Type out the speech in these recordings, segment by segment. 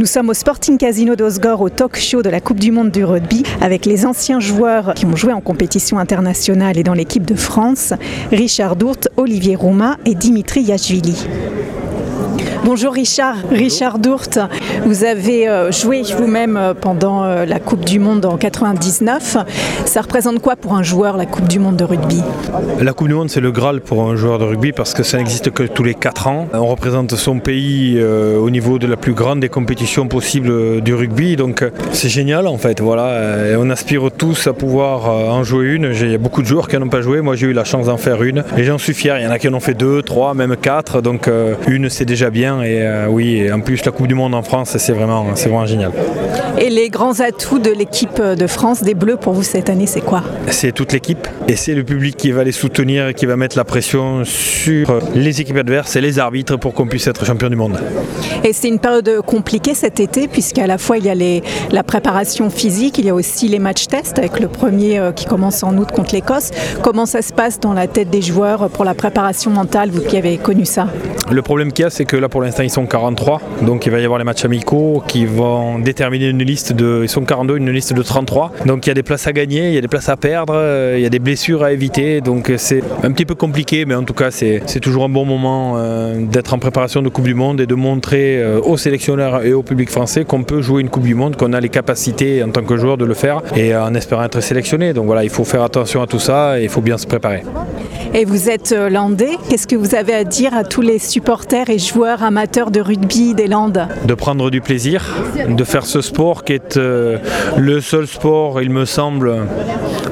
Nous sommes au Sporting Casino d'Osgore au talk show de la Coupe du Monde du rugby avec les anciens joueurs qui ont joué en compétition internationale et dans l'équipe de France, Richard Dourte, Olivier Rouma et Dimitri Yachvili. Bonjour Richard, Richard Dourte. Vous avez euh, joué vous-même euh, pendant euh, la Coupe du Monde en 99. Ça représente quoi pour un joueur la Coupe du Monde de rugby? La Coupe du Monde, c'est le Graal pour un joueur de rugby parce que ça n'existe que tous les 4 ans. On représente son pays au niveau de la plus grande des compétitions possibles du rugby, donc c'est génial en fait. Voilà, on aspire tous à pouvoir en jouer une. Il y a beaucoup de joueurs qui n'en ont pas joué. Moi, j'ai eu la chance d'en faire une et j'en suis fier. Il y en a qui en ont fait deux, trois, même quatre. Donc une, c'est déjà bien. Et euh, oui, en plus la Coupe du Monde en France, c'est vraiment, c'est vraiment génial. Et les grands atouts de l'équipe de France des Bleus pour vous cette année, c'est quoi? C'est toute l'équipe et c'est le public qui va les soutenir et qui va mettre la pression sur les équipes adverses et les arbitres pour qu'on puisse être champion du monde. Et c'est une période compliquée cet été, puisqu'à la fois il y a les- la préparation physique, il y a aussi les matchs tests, avec le premier euh, qui commence en août contre l'Écosse. Comment ça se passe dans la tête des joueurs pour la préparation mentale, vous qui avez connu ça? Le problème qu'il y a, c'est que là pour l'instant ils sont 43, donc il va y avoir les matchs amicaux qui vont déterminer une liste de. Ils sont 42, une liste de 33. Donc il y a des places à gagner, il y a des places à perdre, euh, il y a des blessures à éviter. Donc c'est un petit peu compliqué, mais en tout cas c'est toujours un bon moment euh, d'être en préparation de Coupe du Monde et de montrer euh, aux sélectionneurs et au public français qu'on peut jouer une Coupe du Monde, qu'on a les capacités en tant que joueur de le faire et euh, en espérant être sélectionné. Donc voilà, il faut faire attention à tout ça et il faut bien se préparer. Et vous êtes euh, landais, qu'est-ce que vous avez à dire à tous les supporters et joueurs amateurs de rugby des Landes? De prendre du plaisir, de faire ce sport qui est euh, le seul sport, il me semble,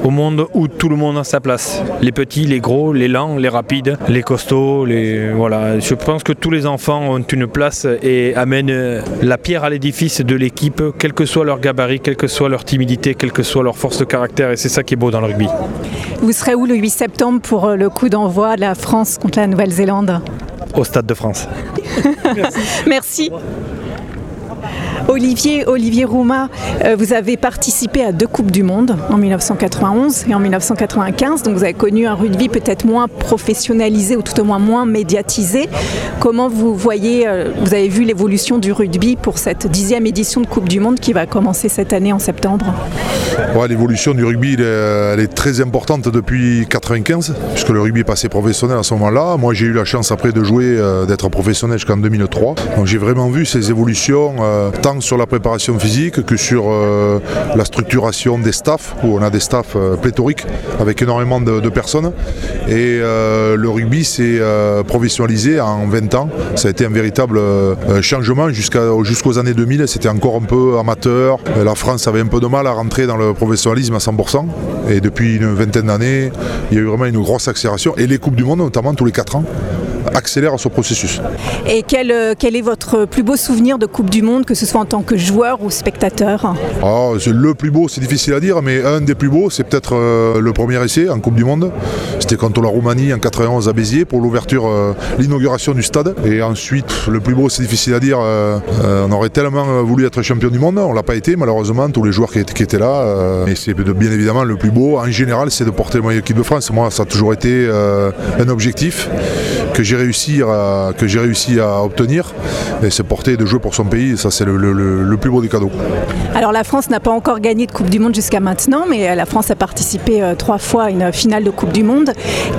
au monde où tout le monde a sa place. Les petits, les gros, les lents, les rapides, les costauds, les voilà. Je pense que tous les enfants ont une place et amènent euh, la pierre à l'édifice de l'équipe, quel que soit leur gabarit, quelle que soit leur timidité, quelle que soit leur force de caractère. Et c'est ça qui est beau dans le rugby. Vous serez où le 8 septembre pour euh, le coup d'envoi de la France contre la Nouvelle-Zélande Au Stade de France. Merci. Olivier, Olivier Rouma, euh, vous avez participé à deux Coupes du Monde, en 1991 et en 1995, donc vous avez connu un rugby peut-être moins professionnalisé ou tout au moins moins médiatisé. Comment vous voyez, euh, vous avez vu l'évolution du rugby pour cette dixième édition de Coupe du Monde qui va commencer cette année en septembre? L'évolution du rugby, elle est, très importante depuis 95, puisque le rugby est passé professionnel à ce moment-là. Moi, j'ai eu la chance après de jouer, euh, d'être professionnel jusqu'en 2003. Donc, j'ai vraiment vu ces évolutions, sur la préparation physique que sur euh, la structuration des staffs, où on a des staffs euh, pléthoriques avec énormément de, personnes. Et euh, le rugby s'est professionnalisé en 20 ans. Ça a été un véritable changement jusqu'aux années 2000. C'était encore un peu amateur. La France avait un peu de mal à rentrer dans le professionnalisme à 100%. Et depuis une vingtaine d'années, il y a eu vraiment une grosse accélération. Et les Coupes du Monde, notamment tous les 4 ans, accélèrent ce processus. Et quel, euh, quel est votre plus beau souvenir de Coupe du Monde, que ce soit en tant que joueur ou spectateur Ah, le plus beau, c'est difficile à dire, mais un des plus beaux, c'est peut-être euh, le premier essai en Coupe du Monde. C'était contre la Roumanie en 91 à Béziers pour l'ouverture, euh, l'inauguration du stade. Et ensuite, le plus beau, c'est difficile à dire. euh, on aurait tellement voulu être champion du monde, on l'a pas été malheureusement. Tous les joueurs qui étaient, qui étaient là, et c'est bien évidemment le plus beau. En général, c'est de porter le maillot équipe de France. Moi, ça a toujours été un objectif que j'ai réussi à que réussi à obtenir. Et c'est porter et de jouer pour son pays. Ça, c'est le- le- plus beau des cadeaux. Alors la France n'a pas encore gagné de Coupe du Monde jusqu'à maintenant, mais euh, la France a participé euh, trois fois à une finale de Coupe du Monde.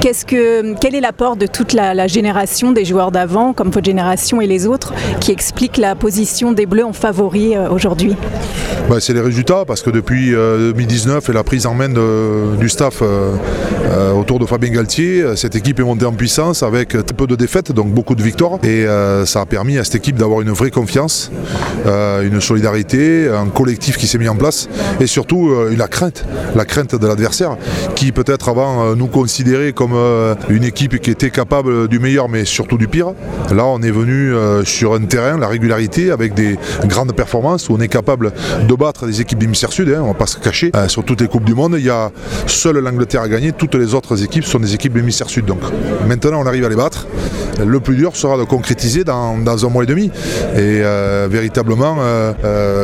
Que, quel est l'apport de toute la, la génération des joueurs d'avant, comme votre génération et les autres, qui explique la position des Bleus en favori euh, aujourd'hui? Bah, c'est les résultats parce que depuis euh, 2019 et la prise en main de- du staff autour de Fabien Galtier, cette équipe est montée en puissance avec peu de défaites, donc beaucoup de victoires. Et euh, ça a permis à cette équipe d'avoir une vraie confiance, euh, une solidarité, un collectif qui s'est mis en place et surtout euh, la crainte, la crainte de l'adversaire qui peut-être avant nous considérait comme une équipe qui était capable du meilleur mais surtout du pire. Là on est venu sur un terrain, la régularité avec des grandes performances où on est capable de battre des équipes d'hémisphère sud, hein, on va pas se cacher. Sur toutes les Coupes du Monde, il y a seule l'Angleterre à gagner, toutes les autres équipes sont des équipes d'hémisphère sud. Donc maintenant on arrive à les battre Le plus dur sera de concrétiser dans, un mois et demi et véritablement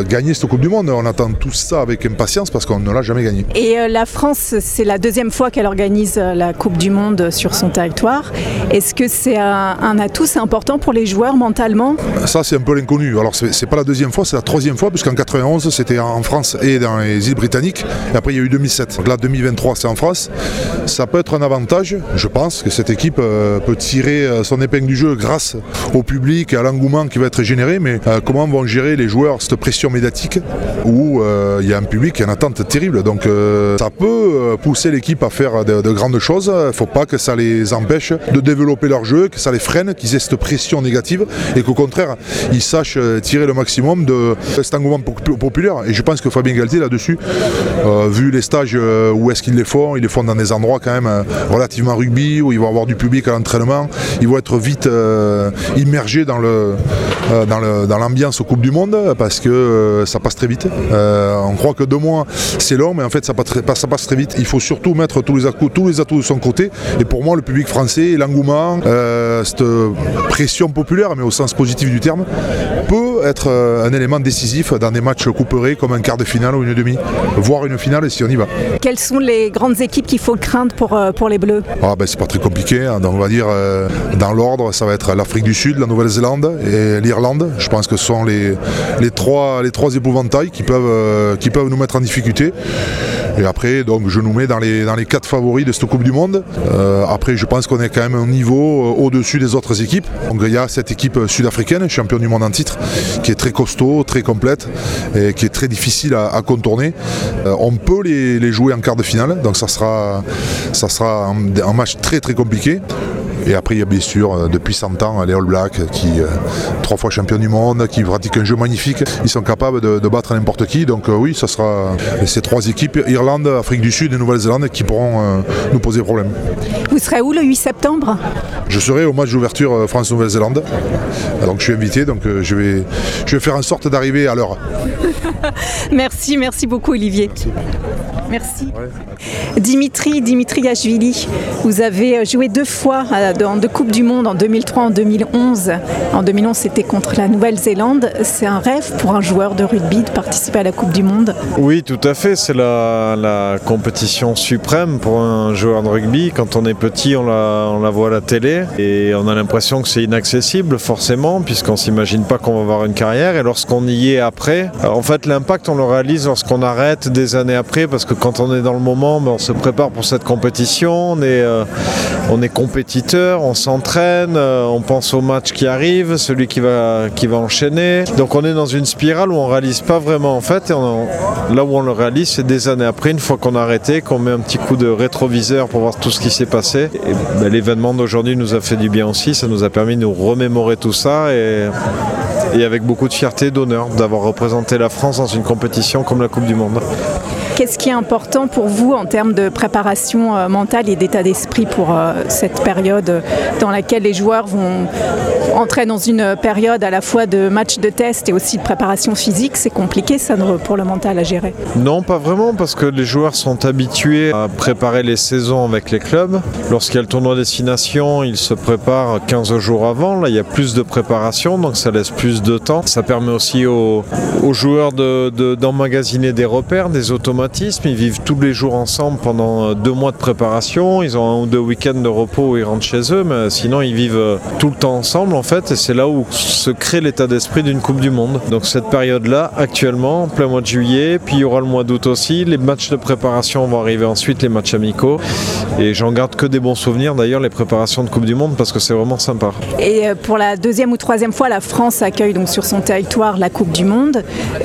gagner cette Coupe du Monde. On attend tout ça avec impatience parce qu'on ne l'a jamais gagné. Et la France, c'est la deuxième fois qu'elle organise la Coupe du Monde sur son territoire. Est-ce que c'est un, un atout, c'est important pour les joueurs mentalement? Ça, c'est un peu l'inconnu. Alors, c'est pas la deuxième fois, c'est la troisième fois, puisqu'en 91, c'était en France et dans les îles britanniques. Et après, il y a eu 2007. Donc là, 2023, c'est en France. Ça peut être un avantage. Je pense que cette équipe euh, peut tirer euh, son épingle du jeu grâce au public à l'engouement qui va être généré. Mais euh, comment vont gérer les joueurs cette pression médiatique où il y a un public qui a une attente terrible. Donc, ça peut pousser l'équipe à faire de, de grandes choses. Il ne faut pas que ça les empêche de développer leur jeu, que ça les freine, qu'ils aient cette pression négative et qu'au contraire, ils sachent tirer le maximum de cet engouement populaire. Et je pense que Fabien Galtier, là-dessus, euh, vu les stages euh, où est-ce qu'ils les font, ils les font dans des endroits quand même euh, relativement rugby, où ils vont avoir du public à l'entraînement, ils vont être vite immergés dans le dans l'ambiance aux Coupe du Monde parce que ça passe très vite. on croit que deux mois c'est long, mais en fait ça passe, très, ça passe très vite. Il faut surtout mettre tous les, atouts, tous les atouts de son côté. Et pour moi, le public français, l'engouement, cette pression populaire, mais au sens positif du terme, peut être un élément décisif dans des matchs couperés comme un quart de finale ou une demi, voire une finale si on y va. Quelles sont les grandes équipes qu'il faut craindre pour, euh, pour les Bleus? Ah ben, C'est pas très compliqué, hein. donc on va dire euh, dans l'ordre, ça va être l'Afrique du Sud, la Nouvelle-Zélande et l'Irlande. Je pense que ce sont les, les, trois, les trois épouvantails qui peuvent, euh, qui peuvent nous mettre en difficulté. Et après, donc, je nous mets dans les, dans les quatre favoris de cette Coupe du Monde. après, je pense qu'on est quand même un niveau au-dessus des autres équipes. Donc, il y a cette équipe sud-africaine, champion du monde en titre, qui est très costaud, très complète et qui est très difficile à, contourner. Euh, on peut les, jouer en quart de finale, donc ça sera, ça sera un match très très compliqué. Et après, il y a bien sûr, euh, depuis 100 ans, les All Blacks, qui, euh, trois fois champions du monde, qui pratiquent un jeu magnifique. Ils sont capables de, battre n'importe qui. Donc euh, oui, ce sera ces trois équipes, Irlande, Afrique du Sud et Nouvelle-Zélande, qui pourront nous poser problème. Vous serez où le 8 septembre? Je serai au match d'ouverture France-Nouvelle-Zélande. Donc je suis invité, donc je, vais, je vais faire en sorte d'arriver à l'heure. merci, merci beaucoup Olivier. Merci. Dimitri, Dimitri Gashvili, vous avez joué deux fois en deux Coupes du Monde, en 2003, en 2011. En 2011, c'était contre la Nouvelle-Zélande. C'est un rêve pour un joueur de rugby de participer à la Coupe du Monde? Oui, tout à fait. C'est la, compétition suprême pour un joueur de rugby. Quand on est petit, on la, on la voit à la télé et on a l'impression que c'est inaccessible, forcément, puisqu'on ne s'imagine pas qu'on va avoir une carrière. Et lorsqu'on y est après, en fait, l'impact, on le réalise lorsqu'on arrête des années après, parce que quand on est dans le moment, ben, on se prépare pour cette compétition, on est, euh, on est compétiteur, on s'entraîne, euh, on pense au match qui arrive, celui qui va, qui va enchaîner. Donc on est dans une spirale où on réalise pas vraiment en fait, là où on le réalise, c'est des années après, une fois qu'on a arrêté, qu'on met un petit coup de rétroviseur pour voir tout ce qui s'est passé. Ben, l'événement d'aujourd'hui nous a fait du bien aussi, ça nous a permis de nous remémorer tout ça et et avec beaucoup de fierté, d'honneur d'avoir représenté la France dans une compétition comme la Coupe du Monde. Qu'est-ce qui est important pour vous en termes de préparation euh, mentale et d'état d'esprit pour euh, cette période dans laquelle les joueurs vont entrer dans une période à la fois de match de test et aussi de préparation physique? C'est compliqué ça pour le mental à gérer Non, pas vraiment parce que les joueurs sont habitués à préparer les saisons avec les clubs. Lorsqu'il y a le tournoi destination, ils se préparent 15 jours avant. Là, il y a plus de préparation, donc ça laisse plus de temps. Ça permet aussi aux, joueurs d'emmagasiner de, des repères, des ils vivent tous les jours ensemble pendant euh, deux mois de préparation. Ils ont un ou deux week-ends de repos où ils rentrent chez eux, mais sinon ils vivent euh, tout le temps ensemble en fait. Et c'est là où se crée l'état d'esprit d'une Coupe du Monde. Donc cette période-là, actuellement, en plein mois de juillet, puis il y aura le mois d'août aussi. Les matchs de préparation vont arriver ensuite, les matchs amicaux. Et j'en garde que des bons souvenirs d'ailleurs, les préparations de Coupe du Monde, parce que c'est vraiment sympa. Et euh, pour la deuxième ou troisième fois, la France accueille donc sur son territoire la Coupe du Monde.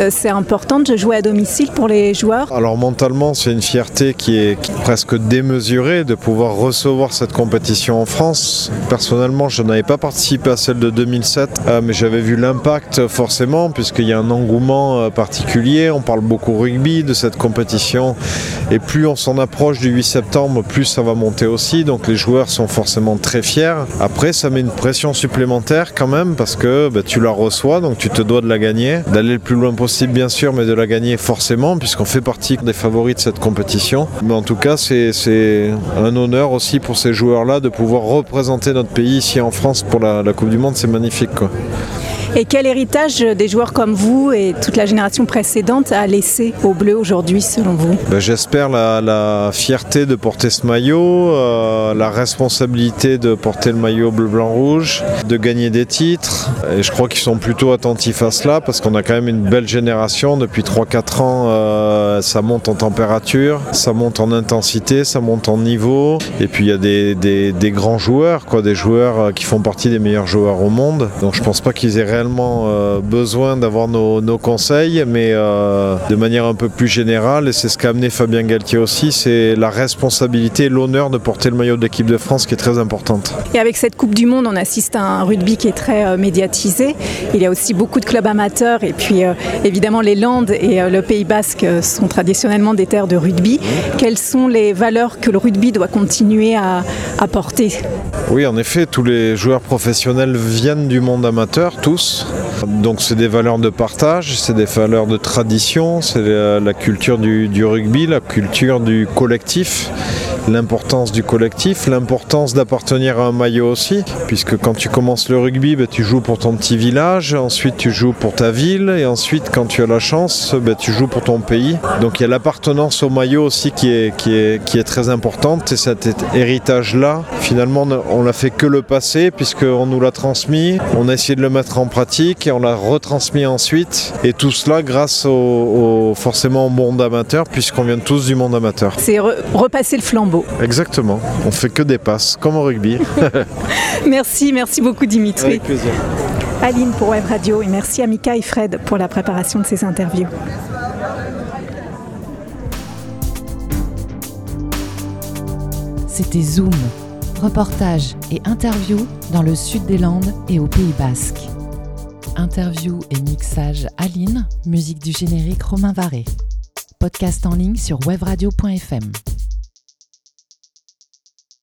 C'est important de jouer à domicile pour les joueurs? Alors mentalement, c'est une fierté qui est presque démesurée de pouvoir recevoir cette compétition en France. Personnellement, je n'avais pas participé à celle de 2007, euh, mais j'avais vu l'impact forcément, puisqu'il y a un engouement euh, particulier. On parle beaucoup rugby de cette compétition, et plus on s'en approche du 8 septembre, plus ça va monter aussi. Donc les joueurs sont forcément très fiers. Après, ça met une pression supplémentaire quand même, parce que bah, tu la reçois, donc tu te dois de la gagner, d'aller le plus loin possible bien sûr, mais de la gagner forcément, puisqu'on fait partie des favoris de cette compétition. Mais en tout cas, c'est un honneur aussi pour ces joueurs-là de pouvoir représenter notre pays ici en France pour la, Coupe du Monde. C'est magnifique. Quoi. Et quel héritage des joueurs comme vous et toute la génération précédente a laissé au bleu aujourd'hui selon vous? Ben, J'espère la, fierté de porter ce maillot, euh, la responsabilité de porter le maillot bleu-blanc-rouge, de gagner des titres. Et je crois qu'ils sont plutôt attentifs à cela parce qu'on a quand même une belle génération. Depuis 3-4 ans, euh, ça monte en température, ça monte en intensité, ça monte en niveau. Et puis il y a des, grands joueurs, quoi, des joueurs euh, qui font partie des meilleurs joueurs au monde. Donc je pense pas qu'ils aient euh, besoin d'avoir nos, conseils, mais euh, de manière un peu plus générale, et c'est ce qu'a amené Fabien Galtier aussi, c'est la responsabilité et l'honneur de porter le maillot de l'équipe de France qui est très importante. Et avec cette Coupe du Monde, on assiste à un rugby qui est très euh, médiatisé. Il y a aussi beaucoup de clubs amateurs, et puis évidemment les Landes et le Pays Basque sont traditionnellement des terres de rugby. Quelles sont les valeurs que le rugby doit continuer à, à porter? Oui, en effet, tous les joueurs professionnels viennent du monde amateur, tous. Donc c'est des valeurs de partage, c'est des valeurs de tradition, c'est la, culture du, rugby, la culture du collectif l'importance du collectif, l'importance d'appartenir à un maillot aussi, puisque quand tu commences le rugby, ben, tu joues pour ton petit village, ensuite tu joues pour ta ville, et ensuite quand tu as la chance, ben, tu joues pour ton pays. Donc il y a l'appartenance au maillot aussi qui est, qui est, qui est très importante, et cet héritage-là, finalement, on l'a fait que le passé, puisqu'on nous l'a transmis, on a essayé de le mettre en pratique, et on l'a retransmis ensuite, et tout cela grâce au, forcément au monde amateur, puisqu'on vient tous du monde amateur. C'est repasser le flambeau. Exactement. On fait que des passes, comme au rugby. merci, merci beaucoup Dimitri. Avec plaisir. Aline pour Web Radio et merci à Mika et Fred pour la préparation de ces interviews. C'était Zoom, reportage et interview dans le sud des Landes et au Pays Basque. Interview et mixage Aline, musique du générique Romain Varé. Podcast en ligne sur webradio.fm.